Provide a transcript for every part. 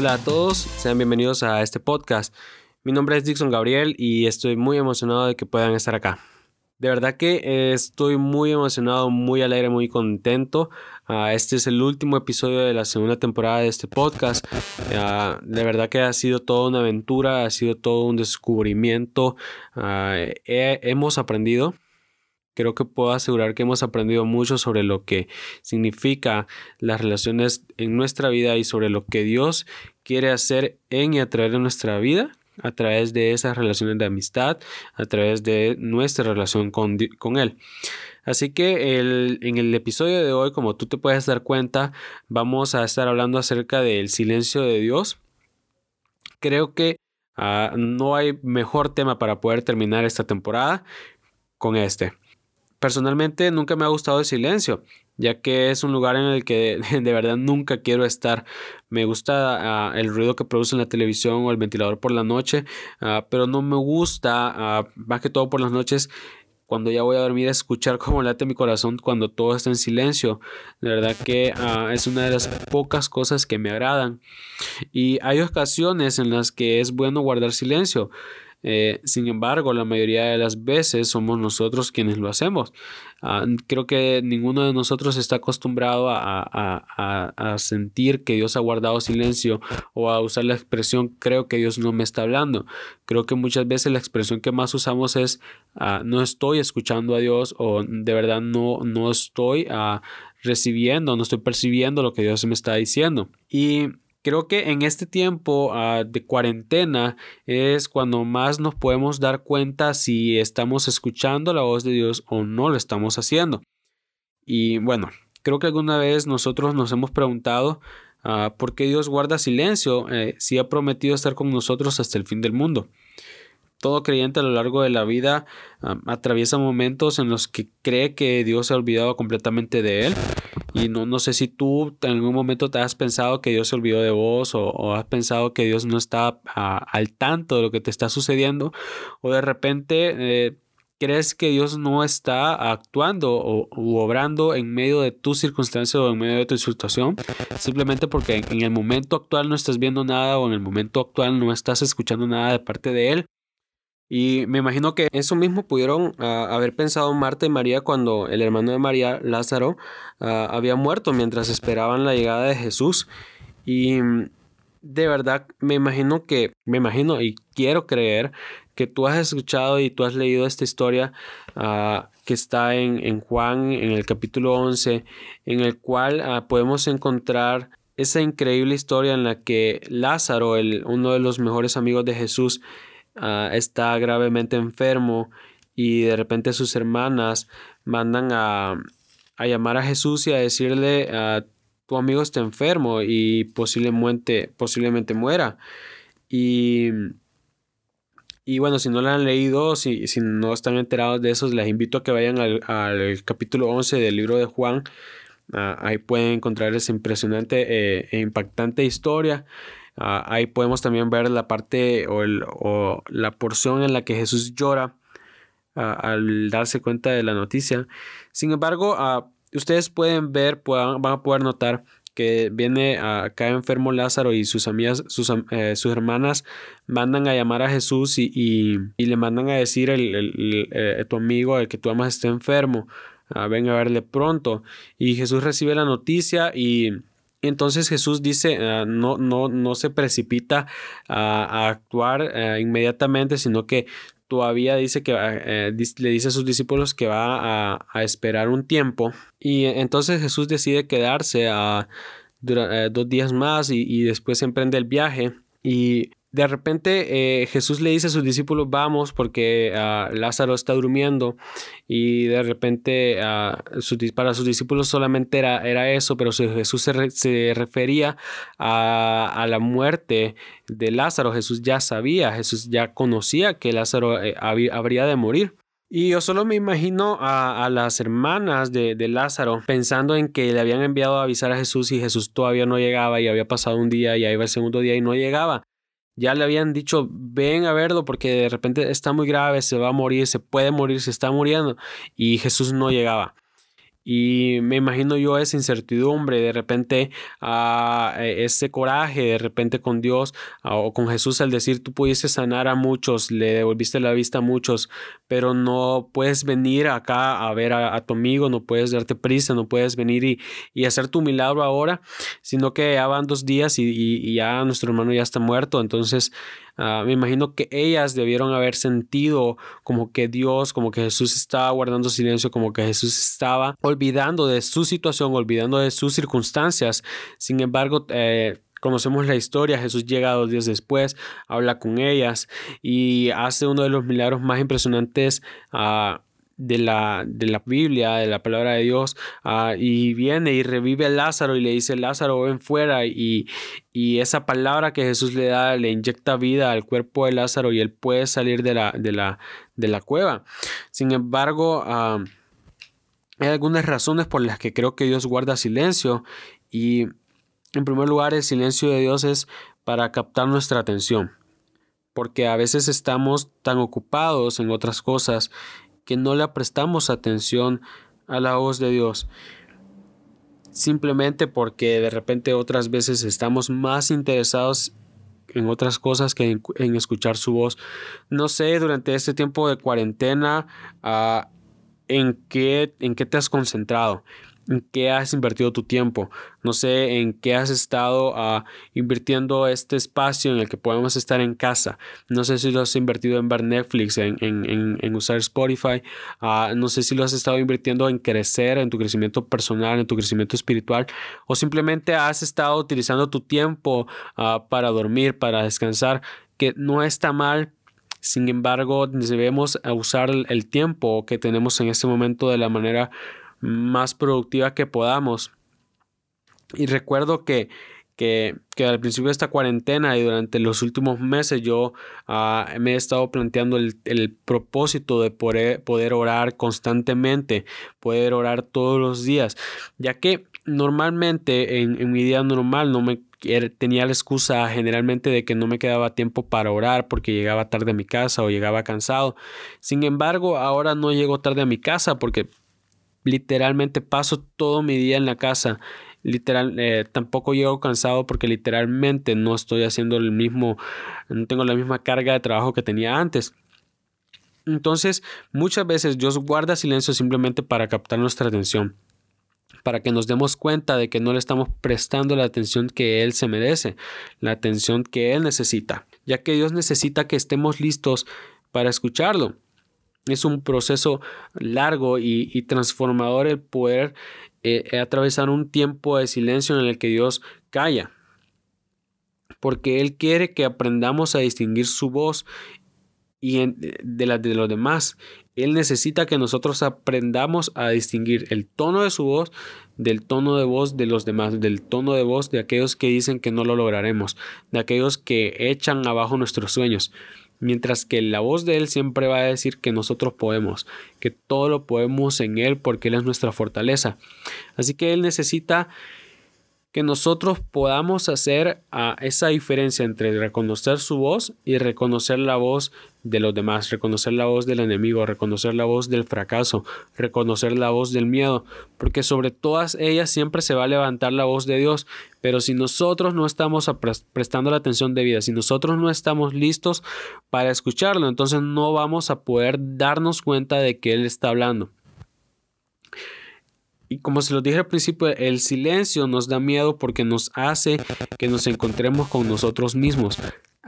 Hola a todos, sean bienvenidos a este podcast. Mi nombre es Dixon Gabriel y estoy muy emocionado de que puedan estar acá. De verdad que estoy muy emocionado, muy alegre, muy contento. Ah, este es el último episodio de la segunda temporada de este podcast. Ah, de verdad que ha sido toda una aventura, ha sido todo un descubrimiento. Ah, hemos aprendido creo que puedo asegurar que hemos aprendido mucho sobre lo que significa las relaciones en nuestra vida y sobre lo que Dios quiere hacer en y a través de nuestra vida a través de esas relaciones de amistad, a través de nuestra relación con, Él. Así que en el episodio de hoy, como tú te puedes dar cuenta, vamos a estar hablando acerca del silencio de Dios. Creo que ah, no hay mejor tema para poder terminar esta temporada con este. Personalmente nunca me ha gustado el silencio, ya que es un lugar en el que de verdad nunca quiero estar. Me gusta ah, el ruido que produce la televisión o el ventilador por la noche, ah, pero no me gusta, ah, más que todo por las noches, cuando ya voy a dormir, escuchar cómo late mi corazón cuando todo está en silencio. De verdad que es una de las pocas cosas que me agradan. Y hay ocasiones en las que es bueno guardar silencio. Eh, sin embargo, la mayoría de las veces somos nosotros quienes lo hacemos. Ah, creo que ninguno de nosotros está acostumbrado a, sentir que Dios ha guardado silencio o a usar la expresión creo que Dios no me está hablando. Creo que muchas veces la expresión que más usamos es ah, no estoy escuchando a Dios o de verdad no, no estoy ah, recibiendo, no estoy percibiendo lo que Dios me está diciendo. Y Creo que en este tiempo ah, de cuarentena es cuando más nos podemos dar cuenta si estamos escuchando la voz de Dios o no lo estamos haciendo. Y bueno, creo que alguna vez nosotros nos hemos preguntado ah, por qué Dios guarda silencio eh, si ha prometido estar con nosotros hasta el fin del mundo. Todo creyente a lo largo de la vida ah, atraviesa momentos en los que cree que Dios se ha olvidado completamente de él y no, no sé si tú en algún momento te has pensado que Dios se olvidó de vos o, has pensado que Dios no está al tanto de lo que te está sucediendo o de repente eh, crees que Dios no está actuando o obrando en medio de tu circunstancia o en medio de tu situación simplemente porque en el momento actual no estás viendo nada o en el momento actual no estás escuchando nada de parte de Él. Y me imagino que eso mismo pudieron ah, haber pensado Marta y María cuando el hermano de María, Lázaro, ah, había muerto mientras esperaban la llegada de Jesús. Y mm, de verdad me imagino que, me imagino y quiero creer que tú has escuchado y tú has leído esta historia ah, que está en, en, Juan, en el capítulo 11, en el cual podemos encontrar esa increíble historia en la que Lázaro, el, uno de los mejores amigos de Jesús, Ah, está gravemente enfermo y de repente sus hermanas mandan a, llamar a Jesús y a decirle, a tu amigo está enfermo y posiblemente, posiblemente muera. Y, y bueno, si no lo han leído, si, si no están enterados de eso, les invito a que vayan al, capítulo 11 del libro de Juan. Ah, ahí pueden encontrar esa impresionante eh, e impactante historia. Ah, ahí podemos también ver la parte o, la porción en la que Jesús llora ah, al darse cuenta de la noticia. Sin embargo, uh, ustedes pueden ver, van a poder notar que viene acá enfermo Lázaro y sus amigas, sus, eh, sus, hermanas mandan a llamar a Jesús y, y, le mandan a decir el, eh, tu amigo, el que tú amas está enfermo, ven a verle pronto. Y Jesús recibe la noticia y entonces Jesús dice, ah, no, no, no se precipita a, actuar eh, inmediatamente, sino que todavía dice que ah, eh, le dice a sus discípulos que va a, esperar un tiempo. Y entonces Jesús decide quedarse a, eh, dos días más y, y después emprende el viaje. Y de repente eh, Jesús le dice a sus discípulos, vamos, porque ah, Lázaro está durmiendo. Y de repente ah, para sus discípulos solamente era, era eso, pero Jesús se, refería a, la muerte de Lázaro. Jesús ya sabía, Jesús ya conocía que Lázaro eh, habría de morir. Y yo solo me imagino a, las hermanas de, Lázaro pensando en que le habían enviado a avisar a Jesús y Jesús todavía no llegaba y había pasado un día y ahí el segundo día y no llegaba ya le habían dicho, ven a verlo porque de repente está muy grave, se va a morir, se puede morir, se está muriendo. Y Jesús no llegaba. Y me imagino yo esa incertidumbre, de repente uh, ese coraje, de repente con Dios uh, o con Jesús al decir, tú pudiste sanar a muchos, le devolviste la vista a muchos, pero no puedes venir acá a ver a, tu amigo, no puedes darte prisa, no puedes venir y, y, hacer tu milagro ahora, sino que ya van dos días y, y ya nuestro hermano ya está muerto. Entonces, Uh, me imagino que ellas debieron haber sentido como que Dios, como que Jesús estaba guardando silencio, como que Jesús estaba olvidando de su situación, olvidando de sus circunstancias. Sin embargo, eh, Conocemos la historia, Jesús llega dos días después, habla con ellas y hace uno de los milagros más impresionantes uh, de la, de la Biblia, de la palabra de Dios, uh, y viene y revive a Lázaro y le dice, Lázaro, ven fuera, y, y, esa palabra que Jesús le da le inyecta vida al cuerpo de Lázaro y él puede salir de la, de la, de la cueva. Sin embargo, uh, hay algunas razones por las que creo que Dios guarda silencio y en primer lugar el silencio de Dios es para captar nuestra atención porque a veces estamos tan ocupados en otras cosas que no le prestamos atención a la voz de Dios. Simplemente porque de repente otras veces estamos más interesados en otras cosas que en, escuchar su voz. No sé, durante este tiempo de cuarentena, uh, ¿en, qué, ¿en qué te has concentrado? En qué has invertido tu tiempo, no sé en qué has estado uh, invirtiendo este espacio en el que podemos estar en casa, no sé si lo has invertido en ver Netflix, en, en, en, usar Spotify, uh, no sé si lo has estado invirtiendo en crecer, en tu crecimiento personal, en tu crecimiento espiritual, o simplemente has estado utilizando tu tiempo uh, para dormir, para descansar, que no está mal, sin embargo, debemos usar el tiempo que tenemos en este momento de la manera más productiva que podamos. Y recuerdo que, que, que, al principio de esta cuarentena y durante los últimos meses yo uh, me he estado planteando el, el propósito de poder, poder, orar constantemente, poder orar todos los días, ya que normalmente en, en mi día normal no me tenía la excusa generalmente de que no me quedaba tiempo para orar porque llegaba tarde a mi casa o llegaba cansado. Sin embargo, ahora no llego tarde a mi casa porque literalmente paso todo mi día en la casa. Literal, eh, tampoco llego cansado porque literalmente no estoy haciendo el mismo, no tengo la misma carga de trabajo que tenía antes. Entonces, muchas veces Dios guarda silencio simplemente para captar nuestra atención, para que nos demos cuenta de que no le estamos prestando la atención que Él se merece, la atención que Él necesita, ya que Dios necesita que estemos listos para escucharlo. Es un proceso largo y, transformador el poder eh, atravesar un tiempo de silencio en el que Dios calla. Porque Él quiere que aprendamos a distinguir su voz y de la de los demás. Él necesita que nosotros aprendamos a distinguir el tono de su voz del tono de voz de los demás, del tono de voz de aquellos que dicen que no lo lograremos, de aquellos que echan abajo nuestros sueños. Mientras que la voz de Él siempre va a decir que nosotros podemos, que todo lo podemos en Él porque Él es nuestra fortaleza. Así que Él necesita que nosotros podamos hacer a esa diferencia entre reconocer su voz y reconocer la voz de los demás, reconocer la voz del enemigo, reconocer la voz del fracaso, reconocer la voz del miedo, porque sobre todas ellas siempre se va a levantar la voz de Dios, pero si nosotros no estamos prestando la atención debida, si nosotros no estamos listos para escucharlo, entonces no vamos a poder darnos cuenta de que Él está hablando. Y como se lo dije al principio, el silencio nos da miedo porque nos hace que nos encontremos con nosotros mismos.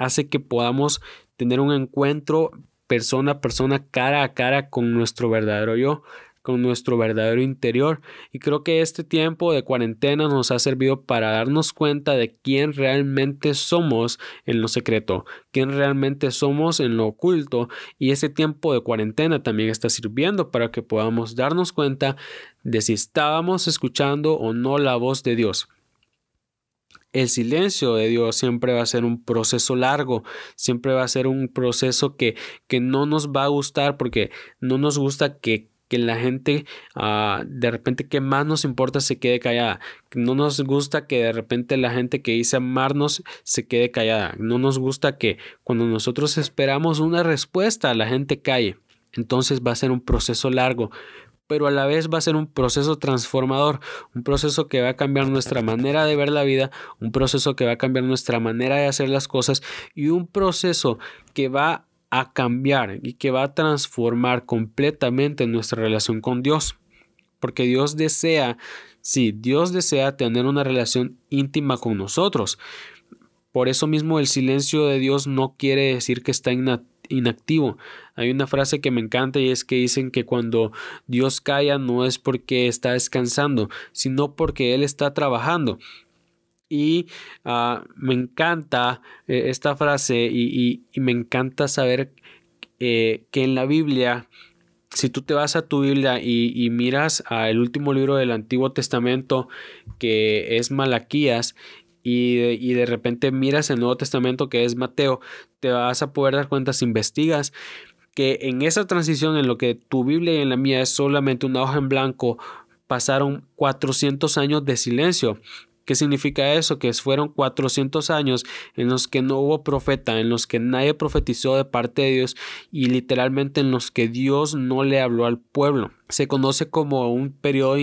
Hace que podamos tener un encuentro persona a persona, cara a cara con nuestro verdadero yo con nuestro verdadero interior. Y creo que este tiempo de cuarentena nos ha servido para darnos cuenta de quién realmente somos en lo secreto, quién realmente somos en lo oculto. Y ese tiempo de cuarentena también está sirviendo para que podamos darnos cuenta de si estábamos escuchando o no la voz de Dios. El silencio de Dios siempre va a ser un proceso largo, siempre va a ser un proceso que, que no nos va a gustar porque no nos gusta que que la gente uh, de repente que más nos importa se quede callada. No nos gusta que de repente la gente que dice amarnos se quede callada. No nos gusta que cuando nosotros esperamos una respuesta la gente calle. Entonces va a ser un proceso largo. Pero a la vez va a ser un proceso transformador, un proceso que va a cambiar nuestra manera de ver la vida, un proceso que va a cambiar nuestra manera de hacer las cosas y un proceso que va a cambiar y que va a transformar completamente nuestra relación con Dios. Porque Dios desea, sí, Dios desea tener una relación íntima con nosotros. Por eso mismo el silencio de Dios no quiere decir que está inactivo. Hay una frase que me encanta y es que dicen que cuando Dios calla no es porque está descansando, sino porque Él está trabajando. Y ah, me encanta eh, esta frase y, me encanta saber eh, que en la Biblia, si tú te vas a tu Biblia y, y miras al último libro del Antiguo Testamento, que es Malaquías, y de, repente miras el Nuevo Testamento que es Mateo, te vas a poder dar cuenta si investigas que en esa transición en lo que tu Biblia y en la mía es solamente una hoja en blanco, pasaron 400 años de silencio. ¿Qué significa eso? Que fueron 400 años en los que no hubo profeta, en los que nadie profetizó de parte de Dios y literalmente en los que Dios no le habló al pueblo. Se conoce como un periodo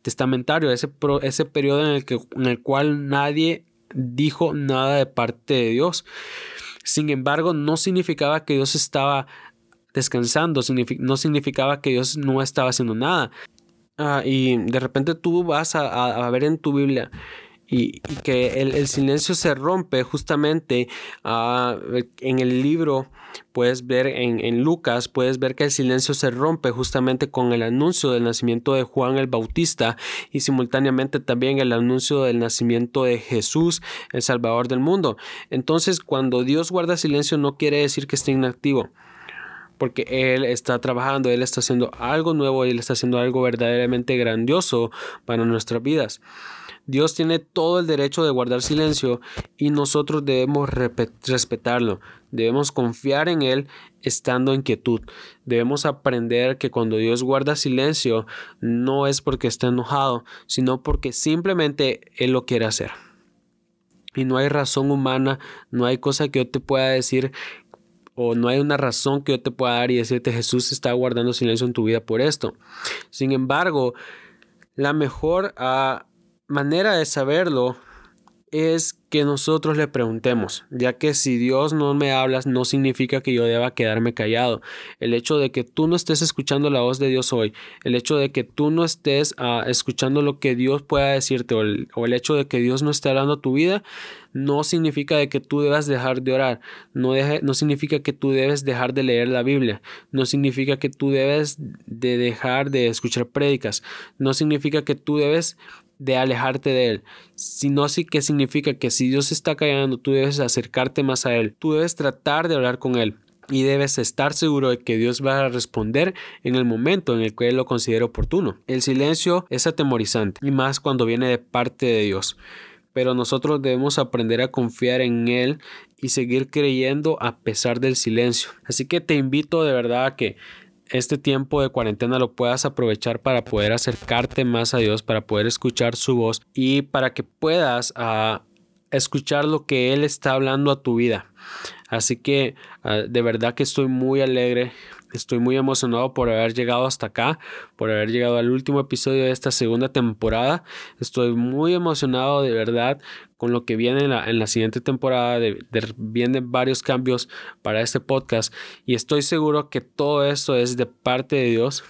intertestamentario, ese, ese periodo en el, que, en el cual nadie dijo nada de parte de Dios. Sin embargo, no significaba que Dios estaba descansando, no significaba que Dios no estaba haciendo nada. Ah, y de repente tú vas a, ver en tu Biblia y, que el, silencio se rompe justamente ah, en el libro, puedes ver en, en, Lucas, puedes ver que el silencio se rompe justamente con el anuncio del nacimiento de Juan el Bautista y simultáneamente también el anuncio del nacimiento de Jesús, el Salvador del mundo. Entonces, cuando Dios guarda silencio no quiere decir que esté inactivo porque Él está trabajando, Él está haciendo algo nuevo, Él está haciendo algo verdaderamente grandioso para nuestras vidas. Dios tiene todo el derecho de guardar silencio y nosotros debemos respetarlo. Debemos confiar en Él estando en quietud. Debemos aprender que cuando Dios guarda silencio no es porque está enojado, sino porque simplemente Él lo quiere hacer. Y no hay razón humana, no hay cosa que yo te pueda decir o no hay una razón que yo te pueda dar y decirte Jesús está guardando silencio en tu vida por esto. Sin embargo, la mejor ah, manera de saberlo es que nosotros le preguntemos, ya que si Dios no me hablas no significa que yo deba quedarme callado. El hecho de que tú no estés escuchando la voz de Dios hoy, el hecho de que tú no estés ah, escuchando lo que Dios pueda decirte o el, hecho de que Dios no esté hablando tu vida, no significa de que tú debas dejar de orar, no, no significa que tú debes dejar de leer la Biblia, no significa que tú debes de dejar de escuchar prédicas, no significa que tú debes de alejarte de Él, sino sí que significa que si Dios está callando, tú debes acercarte más a Él, tú debes tratar de hablar con Él y debes estar seguro de que Dios va a responder en el momento en el que Él lo considere oportuno. El silencio es atemorizante y más cuando viene de parte de Dios. Pero nosotros debemos aprender a confiar en Él y seguir creyendo a pesar del silencio. Así que te invito de verdad a que este tiempo de cuarentena lo puedas aprovechar para poder acercarte más a Dios, para poder escuchar su voz y para que puedas ah, escuchar lo que Él está hablando a tu vida. Así que ah, de verdad que estoy muy alegre Estoy muy emocionado por haber llegado hasta acá, por haber llegado al último episodio de esta segunda temporada. Estoy muy emocionado de verdad con lo que viene en la, siguiente temporada. vienen varios cambios para este podcast y estoy seguro que todo esto es de parte de Dios.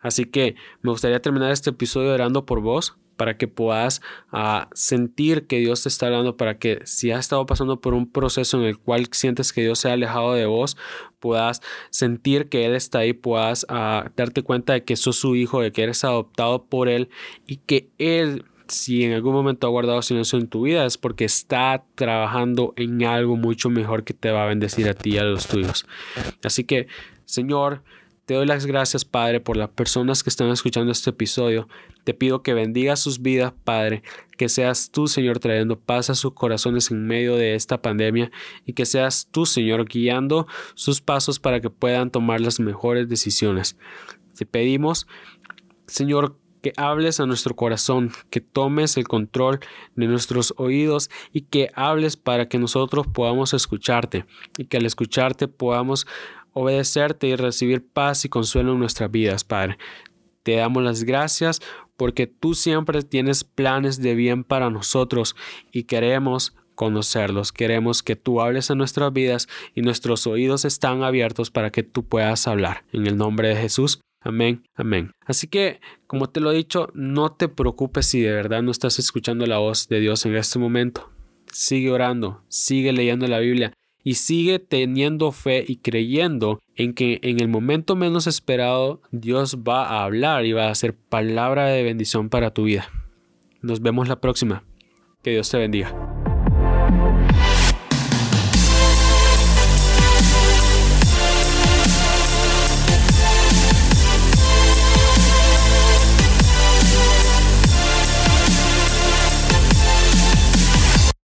Así que me gustaría terminar este episodio orando por vos para que puedas ah, sentir que Dios te está hablando, para que si has estado pasando por un proceso en el cual sientes que Dios se ha alejado de vos, puedas sentir que Él está ahí, puedas ah, darte cuenta de que sos su hijo, de que eres adoptado por Él y que Él si en algún momento ha guardado silencio en tu vida es porque está trabajando en algo mucho mejor que te va a bendecir a ti y a los tuyos. Así que, Señor, te doy las gracias, Padre, por las personas que están escuchando este episodio. Te pido que bendiga sus vidas, Padre, que seas tú, Señor, trayendo paz a sus corazones en medio de esta pandemia y que seas tú, Señor, guiando sus pasos para que puedan tomar las mejores decisiones. Te pedimos, Señor, que hables a nuestro corazón, que tomes el control de nuestros oídos y que hables para que nosotros podamos escucharte y que al escucharte podamos obedecerte y recibir paz y consuelo en nuestras vidas, Padre. Te damos las gracias porque tú siempre tienes planes de bien para nosotros y queremos conocerlos. Queremos que tú hables en nuestras vidas y nuestros oídos están abiertos para que tú puedas hablar. En el nombre de Jesús. Amén, amén. Así que, como te lo he dicho, no te preocupes si de verdad no estás escuchando la voz de Dios en este momento. Sigue orando, sigue leyendo la Biblia y sigue teniendo fe y creyendo en que en el momento menos esperado Dios va a hablar y va a hacer palabra de bendición para tu vida. Nos vemos la próxima. Que Dios te bendiga.